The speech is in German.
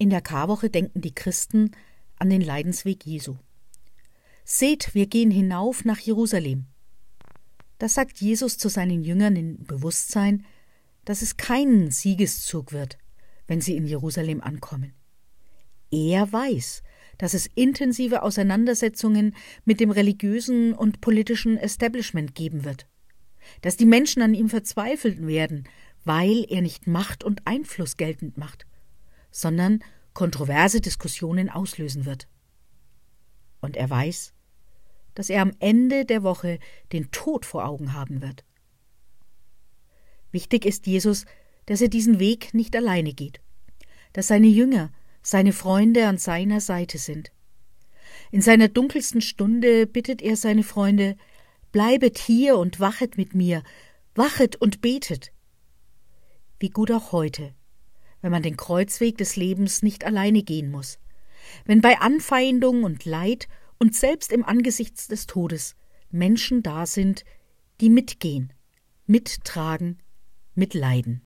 In der Karwoche denken die Christen an den Leidensweg Jesu. Seht, wir gehen hinauf nach Jerusalem. Das sagt Jesus zu seinen Jüngern im Bewusstsein, dass es keinen Siegeszug wird, wenn sie in Jerusalem ankommen. Er weiß, dass es intensive Auseinandersetzungen mit dem religiösen und politischen Establishment geben wird, dass die Menschen an ihm verzweifeln werden, weil er nicht Macht und Einfluss geltend macht, sondern kontroverse Diskussionen auslösen wird. Und er weiß, dass er am Ende der Woche den Tod vor Augen haben wird. Wichtig ist Jesus, dass er diesen Weg nicht alleine geht, dass seine Jünger, seine Freunde an seiner Seite sind. In seiner dunkelsten Stunde bittet er seine Freunde Bleibet hier und wachet mit mir, wachet und betet. Wie gut auch heute, wenn man den Kreuzweg des Lebens nicht alleine gehen muss, wenn bei Anfeindung und Leid und selbst im Angesicht des Todes Menschen da sind, die mitgehen, mittragen, mitleiden.